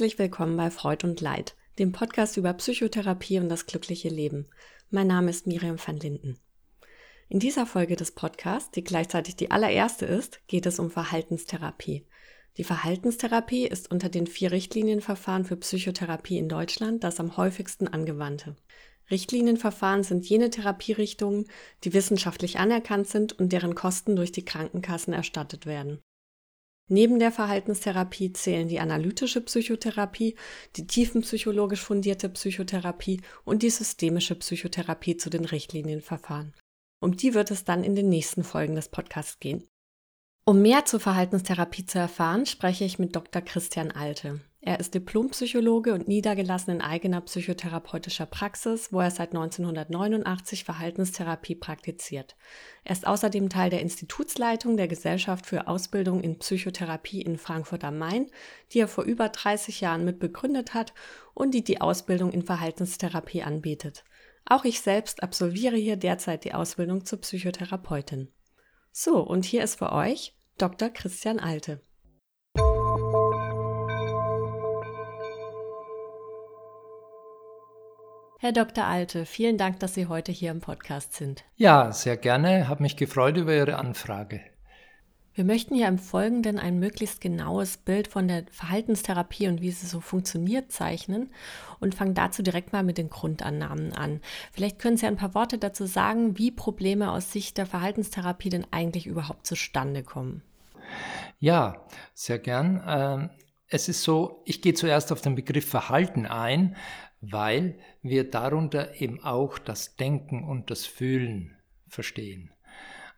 Herzlich willkommen bei Freud und Leid, dem Podcast über Psychotherapie und das glückliche Leben. Mein Name ist Miriam van Linden. In dieser Folge des Podcasts, die gleichzeitig die allererste ist, geht es um Verhaltenstherapie. Die Verhaltenstherapie ist unter den vier Richtlinienverfahren für Psychotherapie in Deutschland das am häufigsten angewandte. Richtlinienverfahren sind jene Therapierichtungen, die wissenschaftlich anerkannt sind und deren Kosten durch die Krankenkassen erstattet werden. Neben der Verhaltenstherapie zählen die analytische Psychotherapie, die tiefenpsychologisch fundierte Psychotherapie und die systemische Psychotherapie zu den Richtlinienverfahren. Um die wird es dann in den nächsten Folgen des Podcasts gehen. Um mehr zur Verhaltenstherapie zu erfahren, spreche ich mit Dr. Christian Alte. Er ist Diplompsychologe und niedergelassen in eigener psychotherapeutischer Praxis, wo er seit 1989 Verhaltenstherapie praktiziert. Er ist außerdem Teil der Institutsleitung der Gesellschaft für Ausbildung in Psychotherapie in Frankfurt am Main, die er vor über 30 Jahren mitbegründet hat und die die Ausbildung in Verhaltenstherapie anbietet. Auch ich selbst absolviere hier derzeit die Ausbildung zur Psychotherapeutin. So, und hier ist für euch Dr. Christian Alte. Herr Dr. Alte, vielen Dank, dass Sie heute hier im Podcast sind. Ja, sehr gerne. Habe mich gefreut über Ihre Anfrage. Wir möchten ja im Folgenden ein möglichst genaues Bild von der Verhaltenstherapie und wie sie so funktioniert zeichnen und fangen dazu direkt mal mit den Grundannahmen an. Vielleicht können Sie ein paar Worte dazu sagen, wie Probleme aus Sicht der Verhaltenstherapie denn eigentlich überhaupt zustande kommen. Ja, sehr gern. Ähm, es ist so, ich gehe zuerst auf den Begriff Verhalten ein, weil wir darunter eben auch das Denken und das Fühlen verstehen.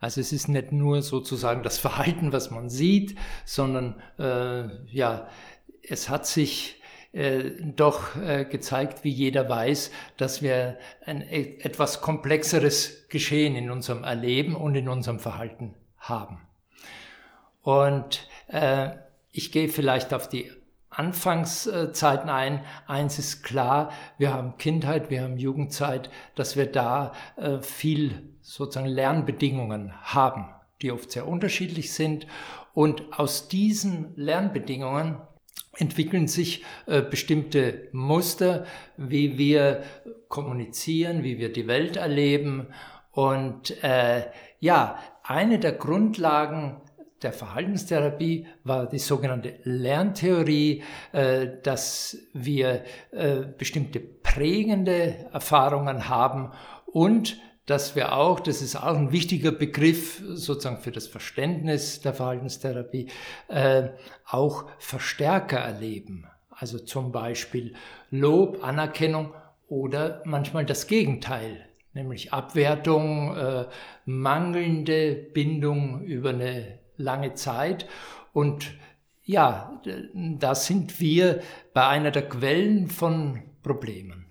Also es ist nicht nur sozusagen das Verhalten, was man sieht, sondern äh, ja, es hat sich äh, doch äh, gezeigt, wie jeder weiß, dass wir ein e, etwas komplexeres Geschehen in unserem Erleben und in unserem Verhalten haben. Und äh, ich gehe vielleicht auf die Anfangszeiten ein. Eins ist klar, wir haben Kindheit, wir haben Jugendzeit, dass wir da äh, viel sozusagen Lernbedingungen haben, die oft sehr unterschiedlich sind. Und aus diesen Lernbedingungen entwickeln sich äh, bestimmte Muster, wie wir kommunizieren, wie wir die Welt erleben. Und äh, ja, eine der Grundlagen der Verhaltenstherapie war die sogenannte Lerntheorie, äh, dass wir äh, bestimmte prägende Erfahrungen haben und dass wir auch, das ist auch ein wichtiger Begriff sozusagen für das Verständnis der Verhaltenstherapie, äh, auch Verstärker erleben. Also zum Beispiel Lob, Anerkennung oder manchmal das Gegenteil, nämlich Abwertung, mangelnde Bindung über eine lange Zeit. Und ja, da sind wir bei einer der Quellen von Problemen.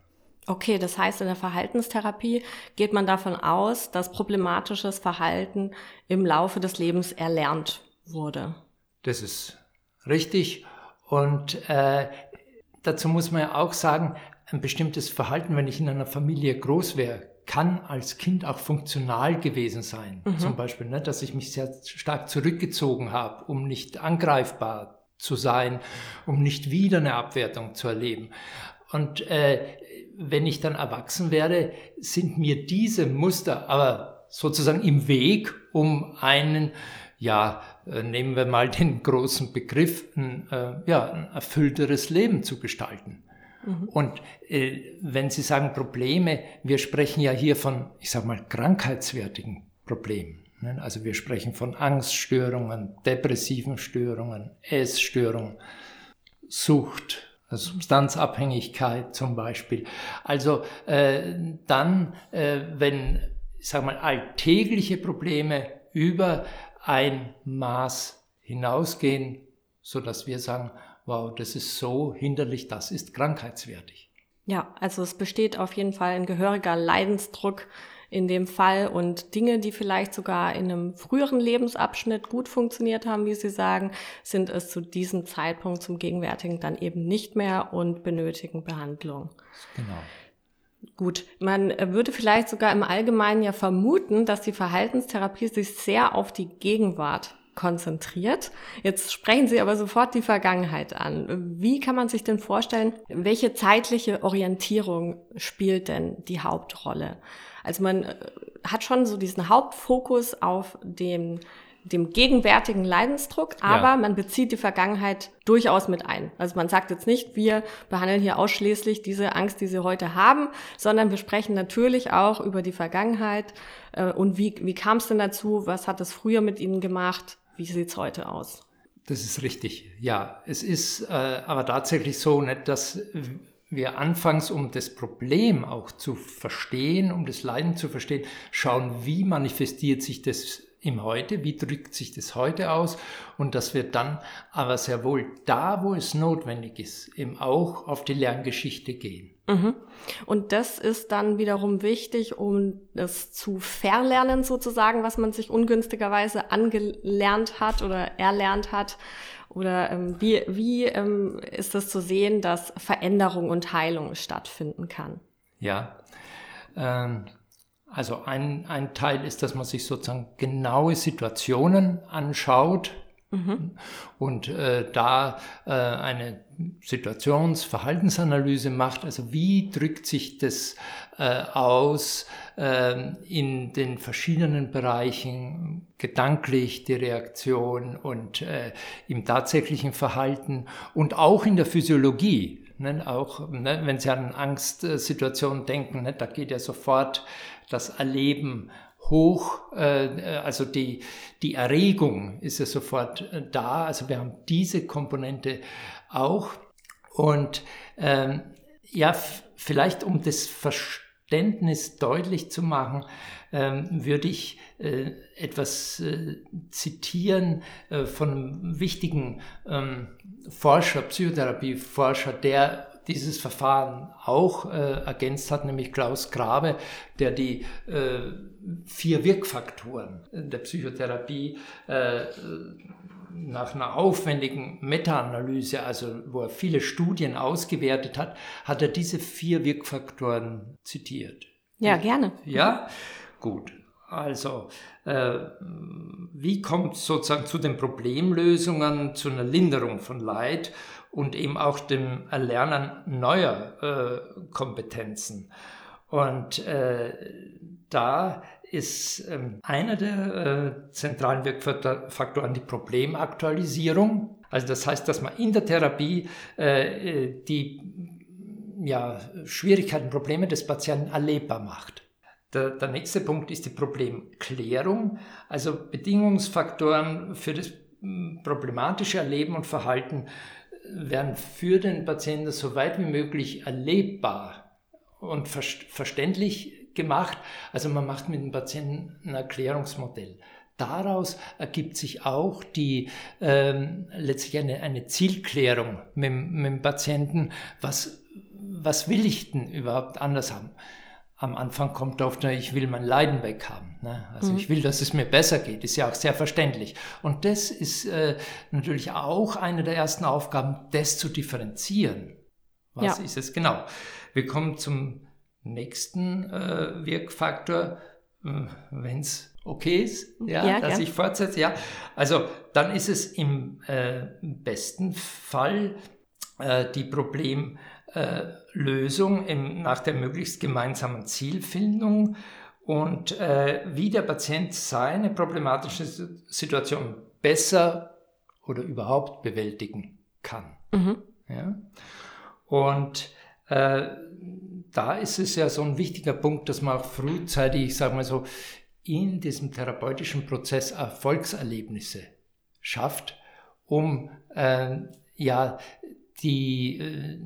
Okay, das heißt, in der Verhaltenstherapie geht man davon aus, dass problematisches Verhalten im Laufe des Lebens erlernt wurde. Das ist richtig. Und äh, dazu muss man ja auch sagen, ein bestimmtes Verhalten, wenn ich in einer Familie groß wäre, kann als Kind auch funktional gewesen sein. Mhm. Zum Beispiel, ne, dass ich mich sehr stark zurückgezogen habe, um nicht angreifbar zu sein, um nicht wieder eine Abwertung zu erleben. Und äh, wenn ich dann erwachsen werde, sind mir diese Muster aber sozusagen im Weg, um einen, ja, äh, nehmen wir mal den großen Begriff, ein, äh, ja, ein erfüllteres Leben zu gestalten. Mhm. Und äh, wenn Sie sagen Probleme, wir sprechen ja hier von, ich sage mal, krankheitswertigen Problemen. Ne? Also wir sprechen von Angststörungen, depressiven Störungen, Essstörungen, Sucht, also Substanzabhängigkeit zum Beispiel. Also äh, dann, äh, wenn, ich sage mal, alltägliche Probleme über ein Maß hinausgehen, so dass wir sagen, wow, das ist so hinderlich, das ist krankheitswertig. Ja, also es besteht auf jeden Fall ein gehöriger Leidensdruck in dem Fall und Dinge, die vielleicht sogar in einem früheren Lebensabschnitt gut funktioniert haben, wie Sie sagen, sind es zu diesem Zeitpunkt zum gegenwärtigen dann eben nicht mehr und benötigen Behandlung. Genau. Gut, man würde vielleicht sogar im Allgemeinen ja vermuten, dass die Verhaltenstherapie sich sehr auf die Gegenwart konzentriert. Jetzt sprechen Sie aber sofort die Vergangenheit an. Wie kann man sich denn vorstellen, welche zeitliche Orientierung spielt denn die Hauptrolle? Also man äh, hat schon so diesen Hauptfokus auf dem dem gegenwärtigen Leidensdruck, aber ja. man bezieht die Vergangenheit durchaus mit ein. Also man sagt jetzt nicht, wir behandeln hier ausschließlich diese Angst, die sie heute haben, sondern wir sprechen natürlich auch über die Vergangenheit äh, und wie, wie kam es denn dazu, was hat es früher mit ihnen gemacht, wie sieht's heute aus? Das ist richtig, ja. Es ist äh, aber tatsächlich so, nicht, dass wir anfangs, um das Problem auch zu verstehen, um das Leiden zu verstehen, schauen, wie manifestiert sich das im Heute, wie drückt sich das heute aus und dass wir dann aber sehr wohl da, wo es notwendig ist, eben auch auf die Lerngeschichte gehen. Mhm. Und das ist dann wiederum wichtig, um es zu verlernen sozusagen, was man sich ungünstigerweise angelernt hat oder erlernt hat. Oder ähm, wie, wie ähm, ist das zu sehen, dass Veränderung und Heilung stattfinden kann? Ja, ähm, also ein, ein Teil ist, dass man sich sozusagen genaue Situationen anschaut mhm. und äh, da äh, eine Situations-, Verhaltensanalyse macht. Also wie drückt sich das äh, aus äh, in den verschiedenen Bereichen, gedanklich die Reaktion und äh, im tatsächlichen Verhalten und auch in der Physiologie. Ne, auch ne, wenn Sie an Angstsituationen denken, ne, da geht ja sofort das Erleben hoch, äh, also die, die Erregung ist ja sofort äh, da. Also wir haben diese Komponente auch. Und ähm, ja, vielleicht um das Verständnis deutlich zu machen, ähm, würde ich äh, etwas äh, zitieren äh, von einem wichtigen ähm, Forscher, Psychotherapieforscher, der dieses Verfahren auch äh, ergänzt hat, nämlich Klaus Grabe, der die äh, vier Wirkfaktoren der Psychotherapie äh, nach einer aufwendigen Meta-Analyse, also wo er viele Studien ausgewertet hat, hat er diese vier Wirkfaktoren zitiert. Ja, gerne. Ja, gut. Also, äh, wie kommt sozusagen zu den Problemlösungen, zu einer Linderung von Leid und eben auch dem Erlernen neuer äh, Kompetenzen. Und äh, da ist ähm, einer der äh, zentralen Wirkfaktoren die Problemaktualisierung. Also das heißt, dass man in der Therapie äh, die ja, Schwierigkeiten, Probleme des Patienten erlebbar macht. Der, der nächste Punkt ist die Problemklärung, also Bedingungsfaktoren für das problematische Erleben und Verhalten werden für den Patienten so weit wie möglich erlebbar und verständlich gemacht. Also man macht mit dem Patienten ein Erklärungsmodell. Daraus ergibt sich auch die ähm, letztlich eine, eine Zielklärung mit, mit dem Patienten. Was, was will ich denn überhaupt anders haben? Am Anfang kommt oft, ich will mein Leiden weghaben. Ne? Also mhm. ich will, dass es mir besser geht, ist ja auch sehr verständlich. Und das ist äh, natürlich auch eine der ersten Aufgaben, das zu differenzieren. Was ja. ist es genau? Wir kommen zum nächsten äh, Wirkfaktor, äh, wenn es okay ist, ja, ja dass gern. ich fortsetze. Ja, also dann ist es im äh, besten Fall äh, die Problem äh, Lösung im, nach der möglichst gemeinsamen Zielfindung und äh, wie der Patient seine problematische Situation besser oder überhaupt bewältigen kann. Mhm. Ja? Und äh, da ist es ja so ein wichtiger Punkt, dass man auch frühzeitig, ich sage mal so, in diesem therapeutischen Prozess Erfolgserlebnisse schafft, um äh, ja die, äh,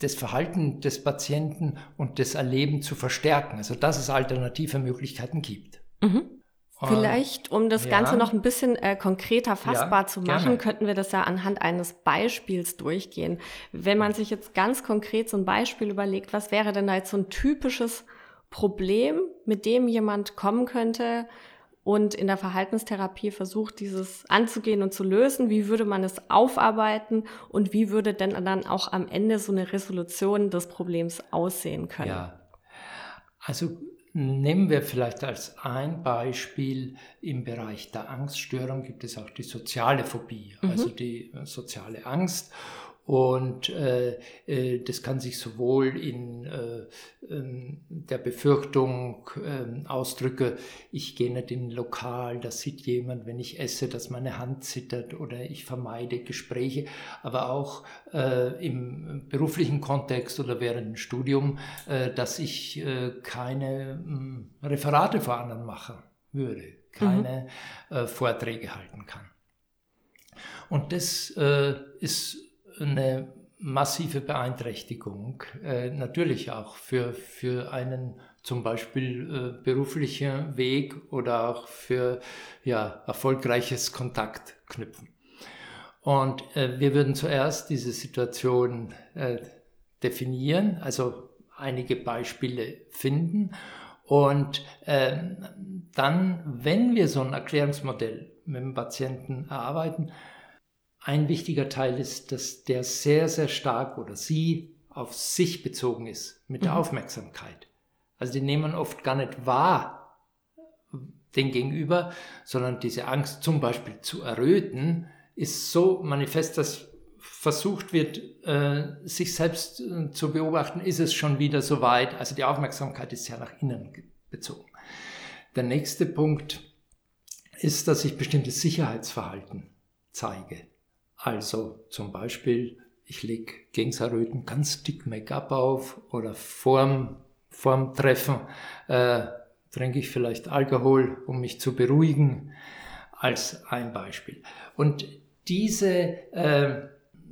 das Verhalten des Patienten und das Erleben zu verstärken. Also dass es alternative Möglichkeiten gibt. Mhm. Vielleicht, um das ja. Ganze noch ein bisschen äh, konkreter fassbar ja, zu machen, gerne. könnten wir das ja anhand eines Beispiels durchgehen. Wenn man sich jetzt ganz konkret so ein Beispiel überlegt, was wäre denn da jetzt so ein typisches Problem, mit dem jemand kommen könnte, und in der Verhaltenstherapie versucht, dieses anzugehen und zu lösen. Wie würde man es aufarbeiten und wie würde denn dann auch am Ende so eine Resolution des Problems aussehen können? Ja, also nehmen wir vielleicht als ein Beispiel im Bereich der Angststörung gibt es auch die soziale Phobie, mhm. also die soziale Angst. Und äh, äh, das kann sich sowohl in äh, ähm, der Befürchtung äh, ausdrücke, ich gehe nicht in ein Lokal, da sieht jemand, wenn ich esse, dass meine Hand zittert oder ich vermeide Gespräche, aber auch äh, im beruflichen Kontext oder während dem Studium, äh, dass ich äh, keine hm, Referate vor anderen machen würde, keine mhm. äh, Vorträge halten kann. Und das äh, ist eine massive Beeinträchtigung, äh, natürlich auch für, für einen zum Beispiel äh, beruflichen Weg oder auch für ja, erfolgreiches Kontaktknüpfen. Und äh, wir würden zuerst diese Situation äh, definieren, also einige Beispiele finden und ähm, dann, wenn wir so ein Erklärungsmodell mit dem Patienten erarbeiten, ein wichtiger Teil ist, dass der sehr, sehr stark oder sie auf sich bezogen ist mit der mhm. Aufmerksamkeit. Also die nehmen oft gar nicht wahr den Gegenüber, sondern diese Angst zum Beispiel zu erröten ist so manifest, dass versucht wird, äh, sich selbst äh, zu beobachten, ist es schon wieder so weit. Also die Aufmerksamkeit ist ja nach innen bezogen. Der nächste Punkt ist, dass ich bestimmtes Sicherheitsverhalten zeige. Also zum Beispiel, ich lege gegen ganz dick Make-up auf oder vorm, vorm Treffen äh, trinke ich vielleicht Alkohol, um mich zu beruhigen, als ein Beispiel. Und diese äh,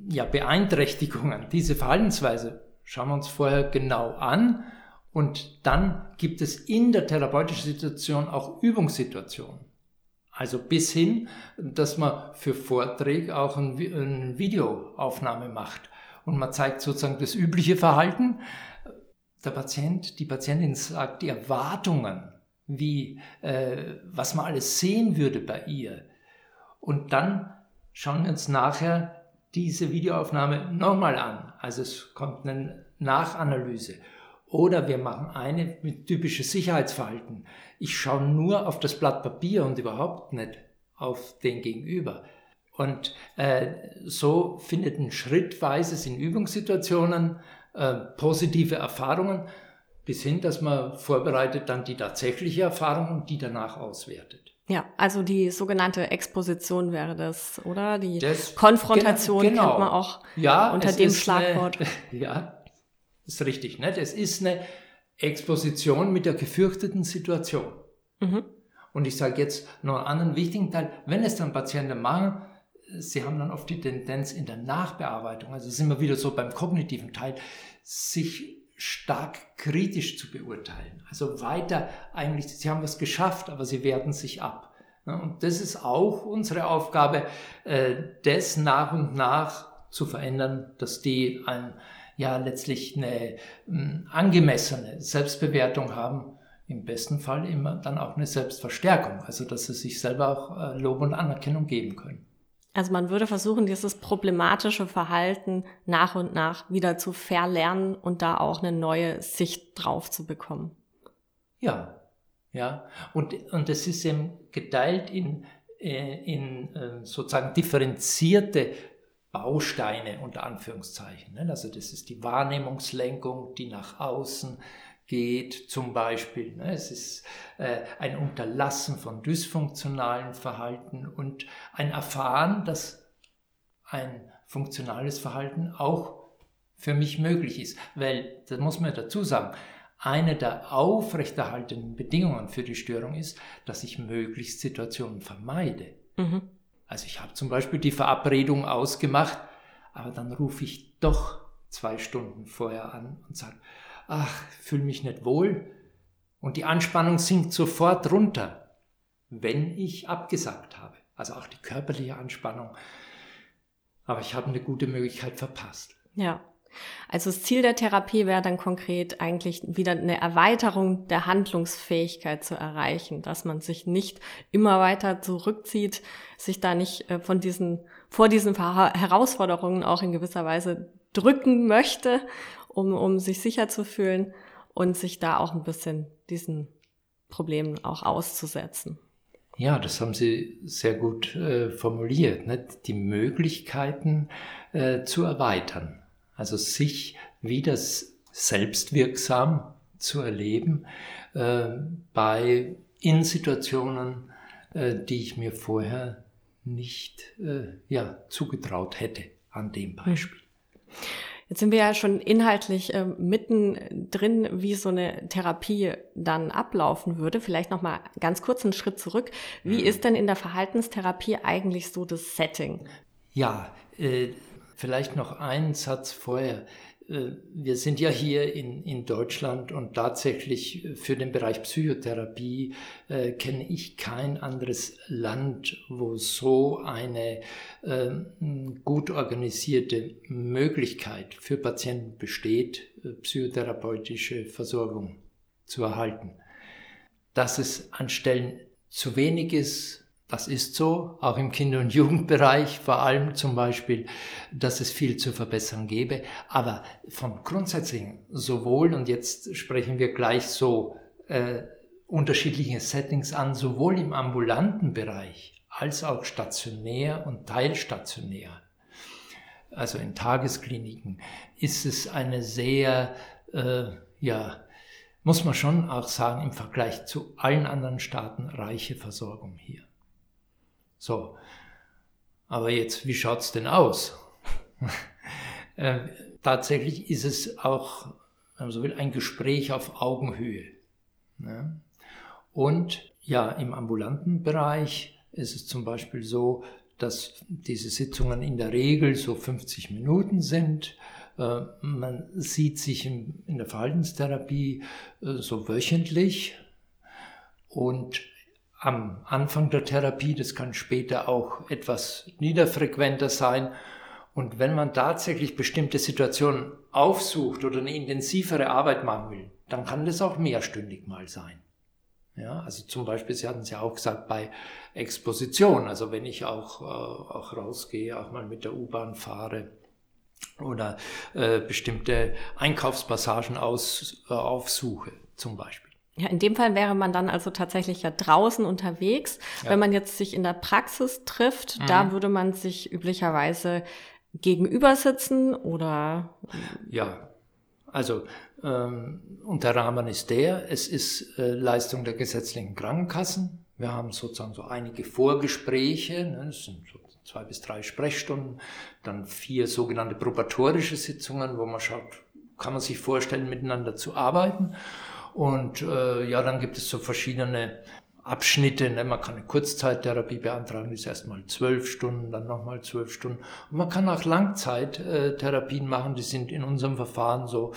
ja, Beeinträchtigungen, diese Verhaltensweise schauen wir uns vorher genau an und dann gibt es in der therapeutischen Situation auch Übungssituationen. Also bis hin, dass man für Vorträge auch eine ein Videoaufnahme macht und man zeigt sozusagen das übliche Verhalten. Der Patient, die Patientin sagt die Erwartungen, wie, äh, was man alles sehen würde bei ihr. Und dann schauen wir uns nachher diese Videoaufnahme nochmal an. Also es kommt eine Nachanalyse. Oder wir machen eine mit typisches Sicherheitsverhalten. Ich schaue nur auf das Blatt Papier und überhaupt nicht auf den Gegenüber. Und äh, so findet ein schrittweises in Übungssituationen äh, positive Erfahrungen bis hin, dass man vorbereitet dann die tatsächliche Erfahrung und die danach auswertet. Ja, also die sogenannte Exposition wäre das, oder? Die das, Konfrontation genau, kennt man auch ja, unter dem Schlagwort. Eine, ja, das ist richtig. Ne? Das ist eine Exposition mit der gefürchteten Situation. Mhm. Und ich sage jetzt noch einen anderen wichtigen Teil, wenn es dann Patienten machen, sie haben dann oft die Tendenz in der Nachbearbeitung, also sind wir wieder so beim kognitiven Teil, sich stark kritisch zu beurteilen. Also weiter eigentlich, sie haben was geschafft, aber sie werten sich ab. Und das ist auch unsere Aufgabe, äh, das nach und nach zu verändern, dass die ein ja letztlich eine hm, angemessene Selbstbewertung haben, im besten Fall immer dann auch eine Selbstverstärkung, also dass sie sich selber auch äh, Lob und Anerkennung geben können. Also man würde versuchen, dieses problematische Verhalten nach und nach wieder zu verlernen und da auch eine neue Sicht drauf zu bekommen. Ja, ja. Und, und es ist eben geteilt in, äh, in äh, sozusagen differenzierte Bausteine unter Anführungszeichen. Ne? Also das ist die Wahrnehmungslenkung, die nach außen geht zum Beispiel. Ne? Es ist äh, ein Unterlassen von dysfunktionalen Verhalten und ein Erfahren, dass ein funktionales Verhalten auch für mich möglich ist. Weil, das muss man dazu sagen, eine der aufrechterhaltenden Bedingungen für die Störung ist, dass ich möglichst Situationen vermeide. Mhm. Also ich habe zum Beispiel die Verabredung ausgemacht, aber dann rufe ich doch zwei Stunden vorher an und sage, ach, fühle mich nicht wohl. Und die Anspannung sinkt sofort runter, wenn ich abgesagt habe. Also auch die körperliche Anspannung. Aber ich habe eine gute Möglichkeit verpasst. Ja. Also das Ziel der Therapie wäre dann konkret eigentlich wieder eine Erweiterung der Handlungsfähigkeit zu erreichen, dass man sich nicht immer weiter zurückzieht, sich da nicht äh, von diesen, vor diesen Herausforderungen auch in gewisser Weise drücken möchte, um, um sich sicher zu fühlen und sich da auch ein bisschen diesen Problemen auch auszusetzen. Ja, das haben Sie sehr gut äh, formuliert. Ne? Die Möglichkeiten äh, zu erweitern. Also sich wieder selbstwirksam zu erleben äh, bei in Situationen, äh, die ich mir vorher nicht äh, ja, zugetraut hätte an dem hm. Beispiel. Jetzt sind wir ja schon inhaltlich äh, mitten drin, wie so eine Therapie dann ablaufen würde. Vielleicht noch mal ganz kurz einen Schritt zurück. Wie mhm. ist denn in der Verhaltenstherapie eigentlich so das Setting? Ja, äh, vielleicht noch einen Satz vorher. Äh, wir sind ja hier in, in Deutschland und tatsächlich für den Bereich Psychotherapie äh, kenne ich kein anderes Land, wo so eine äh, gut organisierte Möglichkeit für Patienten besteht, äh, psychotherapeutische Versorgung zu erhalten. Dass es an Stellen zu wenig ist, das ist so, auch im Kinder- und Jugendbereich, vor allem zum Beispiel, dass es viel zu verbessern gäbe. Aber vom Grundsätzlichen sowohl, und jetzt sprechen wir gleich so äh, unterschiedliche Settings an, sowohl im ambulanten Bereich als auch stationär und teilstationär, also in Tageskliniken, ist es eine sehr, äh, ja, muss man schon auch sagen, im Vergleich zu allen anderen Staaten reiche Versorgung hier. So, aber jetzt, wie schaut es denn aus? äh, tatsächlich ist es auch, wenn man so will, ein Gespräch auf Augenhöhe. Ne? Und ja, im ambulanten Bereich ist es zum Beispiel so, dass diese Sitzungen in der Regel so 50 Minuten sind. Äh, man sieht sich in der Verhaltenstherapie äh, so wöchentlich und am Anfang der Therapie, das kann später auch etwas niederfrequenter sein. Und wenn man tatsächlich bestimmte Situationen aufsucht oder eine intensivere Arbeit machen will, dann kann das auch mehrstündig mal sein. Ja, also zum Beispiel, Sie hatten es ja auch gesagt, bei Exposition, also wenn ich auch, äh, auch rausgehe, auch mal mit der U-Bahn fahre oder äh, bestimmte Einkaufspassagen aus, äh, aufsuche, zum Beispiel. Ja, in dem Fall wäre man dann also tatsächlich ja draußen unterwegs. Ja. Wenn man jetzt sich in der Praxis trifft, mhm. da würde man sich üblicherweise gegenüber sitzen oder? Ja, also ähm, und der Rahmen ist der, es ist äh, Leistung der gesetzlichen Krankenkassen. Wir haben sozusagen so einige Vorgespräche, ne, das sind so zwei bis drei Sprechstunden, dann vier sogenannte probatorische Sitzungen, wo man schaut, kann man sich vorstellen, miteinander zu arbeiten. Und äh, ja, dann gibt es so verschiedene Abschnitte. Ne? Man kann eine Kurzzeittherapie beantragen, die ist erstmal zwölf Stunden, dann nochmal zwölf Stunden. Und man kann auch Langzeittherapien machen, die sind in unserem Verfahren so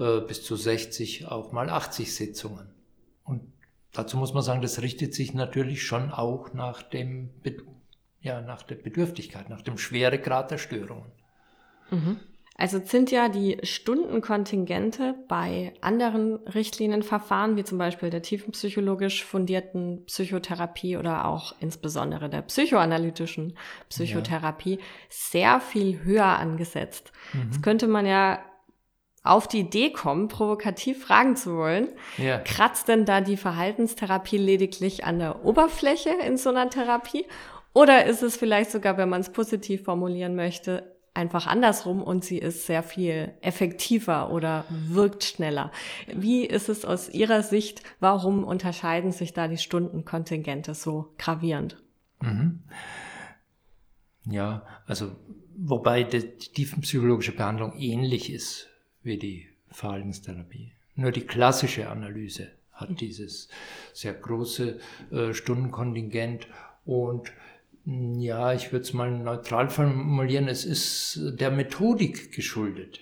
äh, bis zu 60, auch mal 80 Sitzungen. Und dazu muss man sagen, das richtet sich natürlich schon auch nach dem, ja, nach der Bedürftigkeit, nach dem Schweregrad der Störungen. Mhm. Also sind ja die Stundenkontingente bei anderen Richtlinienverfahren, wie zum Beispiel der tiefenpsychologisch fundierten Psychotherapie oder auch insbesondere der psychoanalytischen Psychotherapie, ja. sehr viel höher angesetzt. Mhm. Jetzt könnte man ja auf die Idee kommen, provokativ fragen zu wollen, ja. kratzt denn da die Verhaltenstherapie lediglich an der Oberfläche in so einer Therapie? Oder ist es vielleicht sogar, wenn man es positiv formulieren möchte, einfach andersrum und sie ist sehr viel effektiver oder wirkt schneller. Wie ist es aus Ihrer Sicht? Warum unterscheiden sich da die Stundenkontingente so gravierend? Mhm. Ja, also wobei die tiefenpsychologische Behandlung ähnlich ist wie die Verhaltenstherapie. Nur die klassische Analyse hat dieses sehr große äh, Stundenkontingent und ja, ich würde es mal neutral formulieren, es ist der Methodik geschuldet.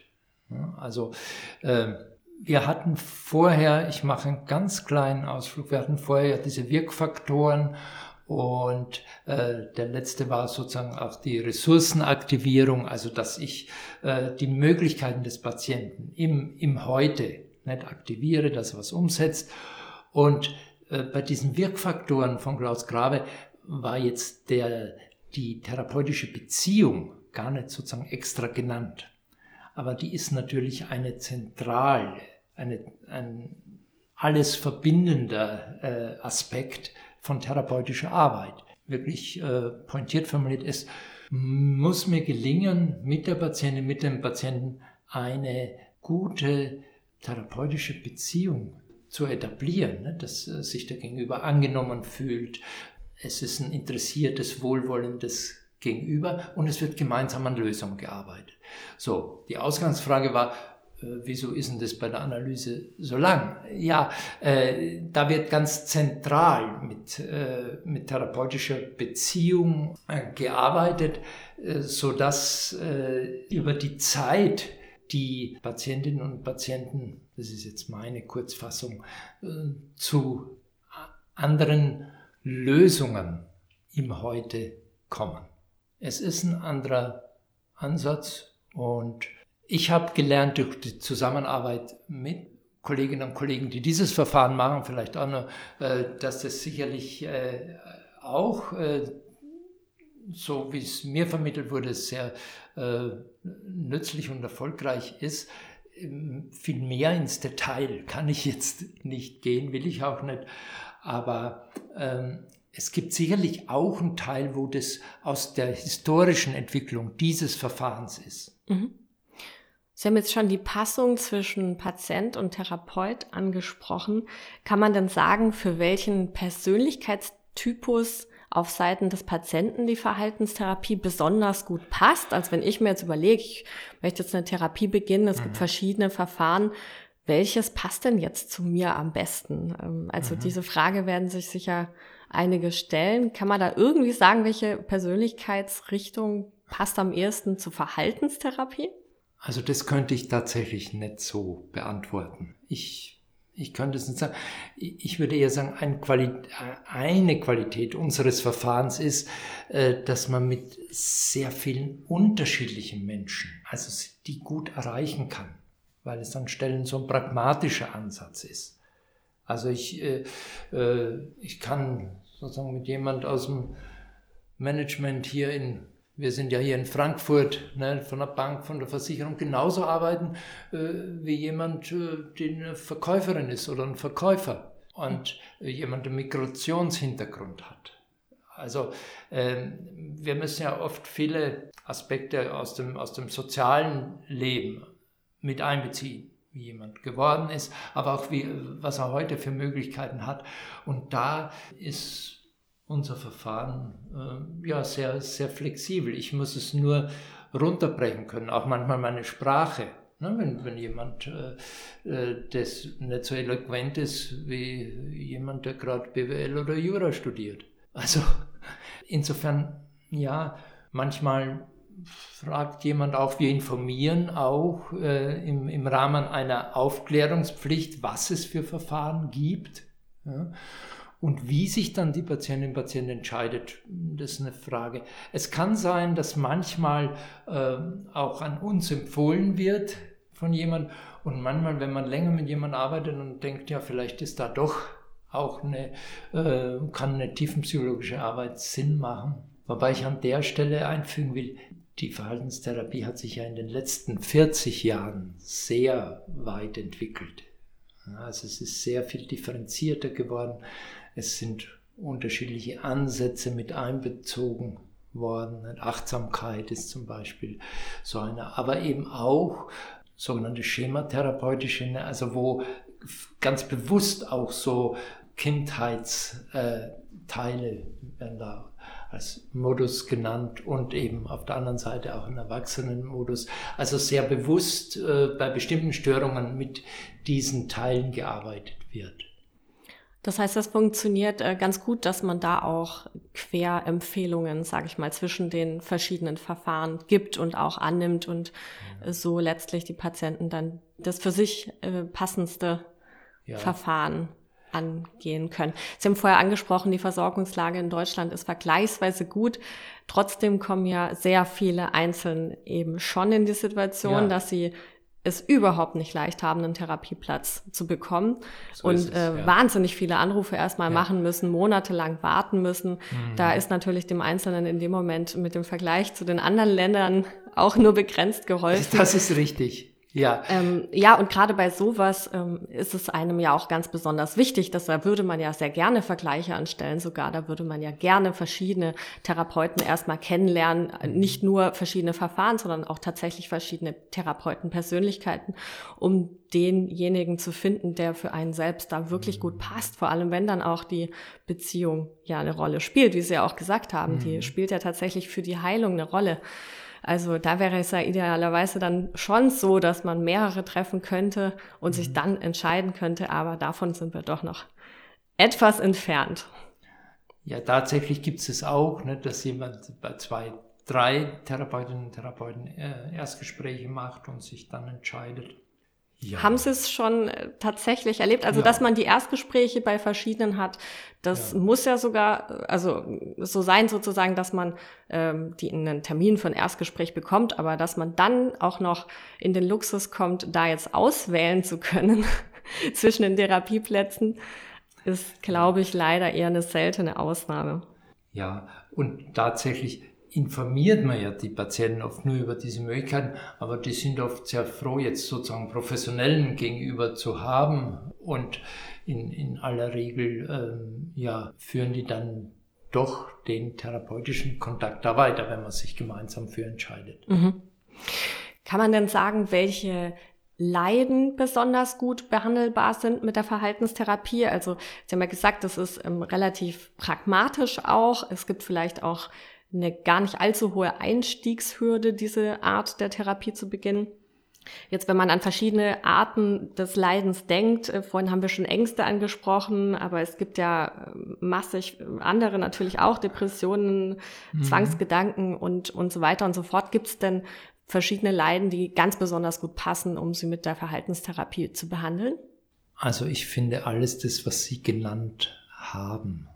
Also äh, wir hatten vorher, ich mache einen ganz kleinen Ausflug, wir hatten vorher diese Wirkfaktoren und äh, der letzte war sozusagen auch die Ressourcenaktivierung, also dass ich äh, die Möglichkeiten des Patienten im, im Heute nicht aktiviere, dass er was umsetzt. Und äh, bei diesen Wirkfaktoren von Klaus Grabe war jetzt der, die therapeutische Beziehung gar nicht sozusagen extra genannt. Aber die ist natürlich eine zentrale eine, ein alles verbindender äh, Aspekt von therapeutischer Arbeit. Wirklich äh, pointiert formuliert ist, muss mir gelingen, mit der Patientin, mit dem Patienten eine gute therapeutische Beziehung zu etablieren, ne? dass äh, sich der Gegenüber angenommen fühlt. Es ist ein interessiertes, wohlwollendes Gegenüber und es wird gemeinsam an Lösungen gearbeitet. So, die Ausgangsfrage war, äh, wieso ist denn das bei der Analyse so lang? Ja, äh, da wird ganz zentral mit, äh, mit therapeutischer Beziehung äh, gearbeitet, äh, sodass äh, über die Zeit die Patientinnen und Patienten, das ist jetzt meine Kurzfassung, äh, zu anderen Lösungen im Heute kommen. Es ist ein anderer Ansatz und ich habe gelernt durch die Zusammenarbeit mit Kolleginnen und Kollegen, die dieses Verfahren machen, vielleicht auch noch, äh, dass das sicherlich äh, auch äh, so wie es mir vermittelt wurde, sehr nützlich und erfolgreich ist. Ähm, viel mehr ins Detail kann ich jetzt nicht gehen, will ich auch nicht. Aber ähm, es gibt sicherlich auch einen Teil, wo das aus der historischen Entwicklung dieses Verfahrens ist. Mhm. Sie haben jetzt schon die Passung zwischen Patient und Therapeut angesprochen. Kann man denn sagen, für welchen Persönlichkeitstypus auf Seiten des Patienten die Verhaltenstherapie besonders gut passt? Als wenn ich mir jetzt überlege, ich möchte jetzt eine Therapie beginnen, es mhm. gibt verschiedene Verfahren. Welches passt denn jetzt zu mir am besten? Ähm, also mhm. diese Frage werden sich sicher einige stellen. Kann man da irgendwie sagen, welche Persönlichkeitsrichtung passt am ehesten zur Verhaltenstherapie? Also das könnte ich tatsächlich nicht so beantworten. Ich, ich könnte es nicht sagen. Ich würde eher sagen, eine Qualität, eine Qualität unseres Verfahrens ist, äh, dass man mit sehr vielen unterschiedlichen Menschen, also die gut erreichen kann, weil es an Stellen so ein pragmatischer Ansatz ist. Also ich, äh, äh, ich kann sozusagen mit jemand aus dem Management hier in wir sind ja hier in Frankfurt ne, von der Bank, von der Versicherung genauso arbeiten äh, wie jemand, äh, der eine Verkäuferin ist oder ein Verkäufer und jemand einen Migrationshintergrund hat. Also ähm, wir müssen ja oft viele Aspekte aus dem, aus dem sozialen Leben mit einbeziehen wie jemand geworden ist, aber auch wie, was er heute für Möglichkeiten hat. Und da ist unser Verfahren äh, ja sehr, sehr flexibel. Ich muss es nur runterbrechen können, auch manchmal meine Sprache. Ne, wenn, wenn jemand äh, äh das nicht so eloquent ist wie jemand, der gerade BWL oder Jura studiert. Also insofern, ja, manchmal fragt jemand auch, wir informieren auch äh, im, im Rahmen einer Aufklärungspflicht, was es für Verfahren gibt. Ja. Und wie sich dann die Patientin und Patient entscheidet, das ist eine Frage. Es kann sein, dass manchmal äh, auch an uns empfohlen wird von jemand und manchmal, wenn man länger mit jemandem arbeitet und denkt, ja, vielleicht ist da doch auch eine, äh, kann eine tiefenpsychologische Arbeit Sinn machen. Wobei ich an der Stelle einfügen will, die Verhaltenstherapie hat sich ja in den letzten 40 Jahren sehr weit entwickelt. Also es ist sehr viel differenzierter geworden. Es sind unterschiedliche Ansätze mit einbezogen worden. Achtsamkeit ist zum Beispiel so eine, aber eben auch sogenannte schematherapeutische, ne, also wo ganz bewusst auch so Kindheitsteile werden da als Modus genannt und eben auf der anderen Seite auch ein Erwachsenenmodus. Also sehr bewusst äh, bei bestimmten Störungen mit diesen Teilen gearbeitet wird. Das heißt, das funktioniert äh, ganz gut, dass man da auch Querempfehlungen, sage ich mal, zwischen den verschiedenen Verfahren gibt und auch annimmt und äh, so letztlich die Patienten dann das für sich äh, passendste ja. Verfahren angehen können. Sie haben vorher angesprochen, die Versorgungslage in Deutschland ist vergleichsweise gut. Trotzdem kommen ja sehr viele Einzelne eben schon in die Situation, ja. dass sie es überhaupt nicht leicht haben, einen Therapieplatz zu bekommen so und es, äh, ja. wahnsinnig viele Anrufe erstmal ja. machen müssen, monatelang warten müssen. Mhm. Da ist natürlich dem Einzelnen in dem Moment mit dem Vergleich zu den anderen Ländern auch nur begrenzt geholfen. Das ist richtig. Ja. Ähm, ja, und gerade bei sowas ähm, ist es einem ja auch ganz besonders wichtig, dass da würde man ja sehr gerne Vergleiche anstellen, sogar da würde man ja gerne verschiedene Therapeuten erstmal kennenlernen, nicht nur verschiedene Verfahren, sondern auch tatsächlich verschiedene Therapeutenpersönlichkeiten, um denjenigen zu finden, der für einen selbst da wirklich gut passt, vor allem wenn dann auch die Beziehung ja eine Rolle spielt, wie Sie ja auch gesagt haben, die mhm. spielt ja tatsächlich für die Heilung eine Rolle. Also da wäre es ja idealerweise dann schon so, dass man mehrere treffen könnte und mhm. sich dann entscheiden könnte, aber davon sind wir doch noch etwas entfernt. Ja, tatsächlich gibt es auch, ne, dass jemand bei zwei, drei Therapeutinnen und Therapeuten äh, Erstgespräche macht und sich dann entscheidet. Ja. Haben Sie es schon äh, tatsächlich erlebt? Also, ja. dass man die Erstgespräche bei verschiedenen hat, das ja. muss ja sogar, also so sein sozusagen, dass man ähm, die einen Termin für ein Erstgespräch bekommt, aber dass man dann auch noch in den Luxus kommt, da jetzt auswählen zu können zwischen den Therapieplätzen, ist, glaube ich, leider eher eine seltene Ausnahme. Ja, und tatsächlich informiert man ja die Patienten oft nur über diese Möglichkeiten, aber die sind oft sehr froh, jetzt sozusagen Professionellen gegenüber zu haben und in, in aller Regel ähm, ja, führen die dann doch den therapeutischen Kontakt da weiter, wenn man sich gemeinsam für entscheidet. Mhm. Kann man denn sagen, welche Leiden besonders gut behandelbar sind mit der Verhaltenstherapie. Also Sie haben ja gesagt, das ist ähm, relativ pragmatisch auch. Es gibt vielleicht auch eine gar nicht allzu hohe Einstiegshürde, diese Art der Therapie zu beginnen. Jetzt, wenn man an verschiedene Arten des Leidens denkt, äh, vorhin haben wir schon Ängste angesprochen, aber es gibt ja äh, massig andere natürlich auch, Depressionen, mhm. Zwangsgedanken und, und so weiter und so fort. Gibt es denn verschiedene Leiden, die ganz besonders gut passen, um sie mit der Verhaltenstherapie zu behandeln? Also ich finde alles das, was Sie genannt haben,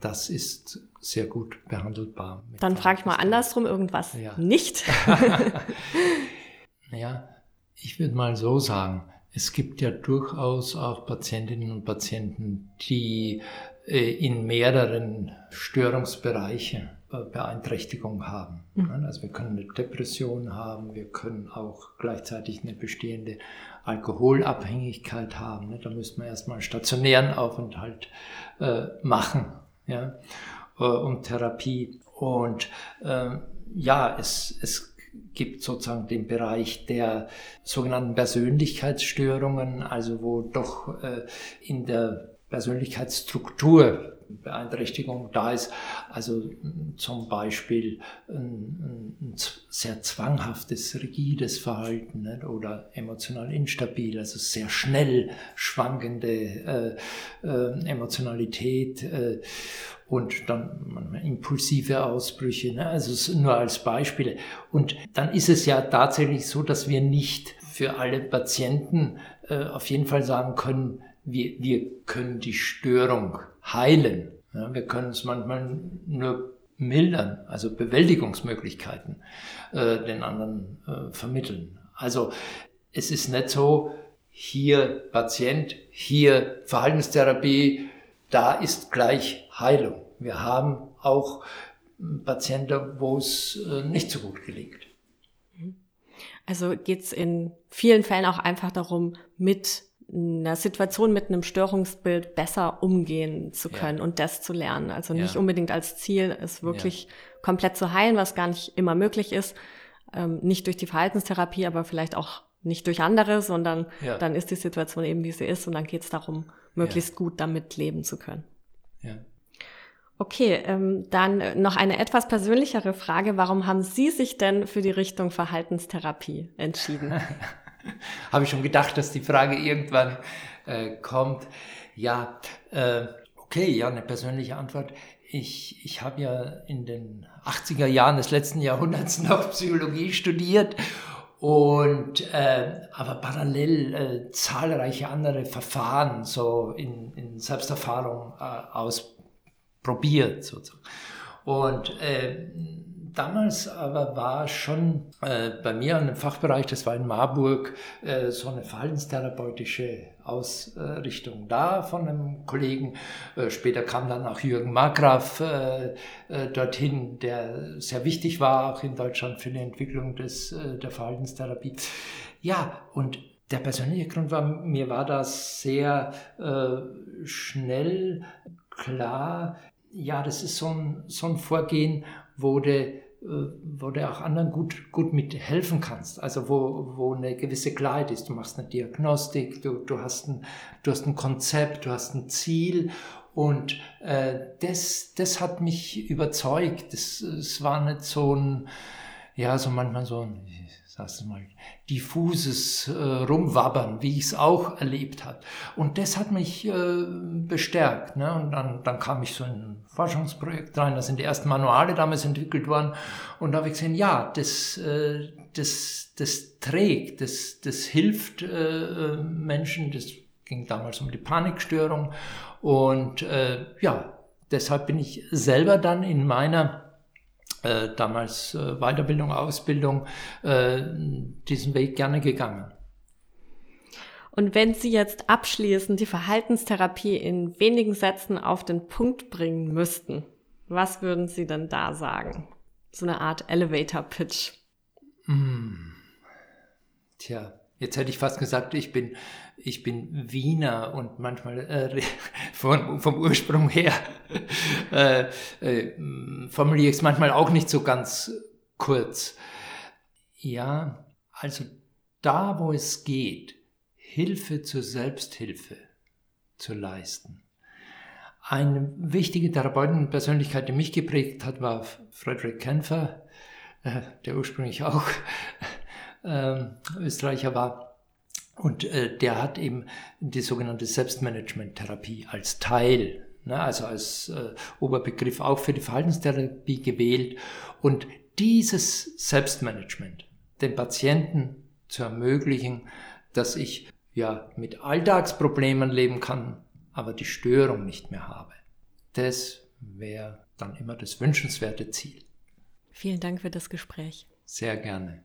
das ist sehr gut behandelbar. Dann frage ich mal andersrum irgendwas ja. nicht. naja, ich würde mal so sagen, es gibt ja durchaus auch Patientinnen und Patienten, die äh, in mehreren Störungsbereichen äh, Beeinträchtigung haben. Mhm. Also wir können eine Depression haben, wir können auch gleichzeitig eine bestehende Alkoholabhängigkeit haben. Ne? Da müsste man erstmal einen stationären Aufenthalt äh, machen ja, äh, und Therapie. Und äh, ja, es, es gibt sozusagen den Bereich der sogenannten Persönlichkeitsstörungen, also wo doch äh, in der Persönlichkeitsstruktur Beeinträchtigung da ist. Also zum Beispiel ein, ein sehr zwanghaftes, rigides Verhalten ne? oder emotional instabil, also sehr schnell schwankende äh, äh, Emotionalität äh, und dann impulsive Ausbrüche, ne? also nur als Beispiele. Und dann ist es ja tatsächlich so, dass wir nicht für alle Patienten äh, auf jeden Fall sagen können, wir, wir können die Störung heilen. Ja, wir können es manchmal nur mildern, also Bewältigungsmöglichkeiten äh, den anderen äh, vermitteln. Also es ist nicht so, hier Patient, hier Verhaltenstherapie, da ist gleich Heilung. Wir haben auch Patienten, wo es äh, nicht so gut gelingt. Also geht es in vielen Fällen auch einfach darum, mit einer Situation mit einem Störungsbild besser umgehen zu können ja. und das zu lernen. Also nicht ja. unbedingt als Ziel, es wirklich ja. komplett zu heilen, was gar nicht immer möglich ist. Ähm, nicht durch die Verhaltenstherapie, aber vielleicht auch nicht durch andere, sondern dann ist die Situation eben, wie sie ist und dann geht es darum, möglichst gut damit leben zu können. Okay, ähm, dann noch eine etwas persönlichere Frage. Warum haben Sie sich denn für die Richtung Verhaltenstherapie entschieden? Habe ich schon gedacht, dass die Frage irgendwann äh, kommt. Ja, äh, okay, ja, eine persönliche Antwort. Ich, ich habe ja in den 80er Jahren des letzten Jahrhunderts noch Psychologie studiert und äh, aber parallel äh, zahlreiche andere Verfahren so in, in Selbsterfahrung äh, ausprobiert sozusagen. Und äh, damals aber war schon äh, bei mir in dem Fachbereich, das war in Marburg, äh, so eine verhaltenstherapeutische Ausrichtung da von einem Kollegen. Äh, später kam dann auch Jürgen Markgraf äh, äh, dorthin, der sehr wichtig war, auch in Deutschland für die Entwicklung des, äh, der Verhaltenstherapie. Ja, und der persönliche Grund war, mir war das sehr schnell klar, ja, das ist so ein, so ein Vorgehen, äh, wo du auch anderen gut, gut mithelfen kannst. Also wo, wo eine gewisse Klarheit ist. Du machst eine Diagnostik, du, du, hast, ein, du hast ein Konzept, du hast ein Ziel und äh, das, das hat mich überzeugt. Das war nicht so ein, ja, so manchmal so ein, sagst du mal, diffuses äh, Rumwabbern, wie ich es auch erlebt habe. Und das hat mich äh, bestärkt. Ne? Und dann, dann kam ich so in ein Forschungsprojekt rein, da sind die ersten Manuale damals entwickelt worden. Und da habe ich gesehen, ja, das, äh, das, das trägt, das, das hilft äh, Menschen. Das ging damals um die Panikstörung. Und äh, ja, deshalb bin ich selber dann in meiner äh, damals äh, Weiterbildung, Ausbildung, äh, diesen Weg gerne gegangen. Und wenn Sie jetzt abschließend die Verhaltenstherapie in wenigen Sätzen auf den Punkt bringen müssten, was würden Sie denn da sagen? So eine Art Elevator-Pitch. Mm. Tja, Jetzt hätte ich fast gesagt, ich bin, ich bin Wiener und manchmal äh, von, vom Ursprung her äh, äh, formuliere ich es manchmal auch nicht so ganz kurz. Ja, also da, wo es geht, Hilfe zur Selbsthilfe zu leisten. Eine wichtige Therapeutenpersönlichkeit, die mich geprägt hat, war Frederick Kämpfer, äh, der ursprünglich auch Österreicher war. Und äh, der hat eben die sogenannte Selbstmanagement-Therapie als Teil, ne, also als äh, Oberbegriff auch für die Verhaltenstherapie gewählt. Und dieses Selbstmanagement den Patienten zu ermöglichen, dass ich ja mit Alltagsproblemen leben kann, aber die Störung nicht mehr habe. Das wäre dann immer das wünschenswerte Ziel. Vielen Dank für das Gespräch. Sehr gerne.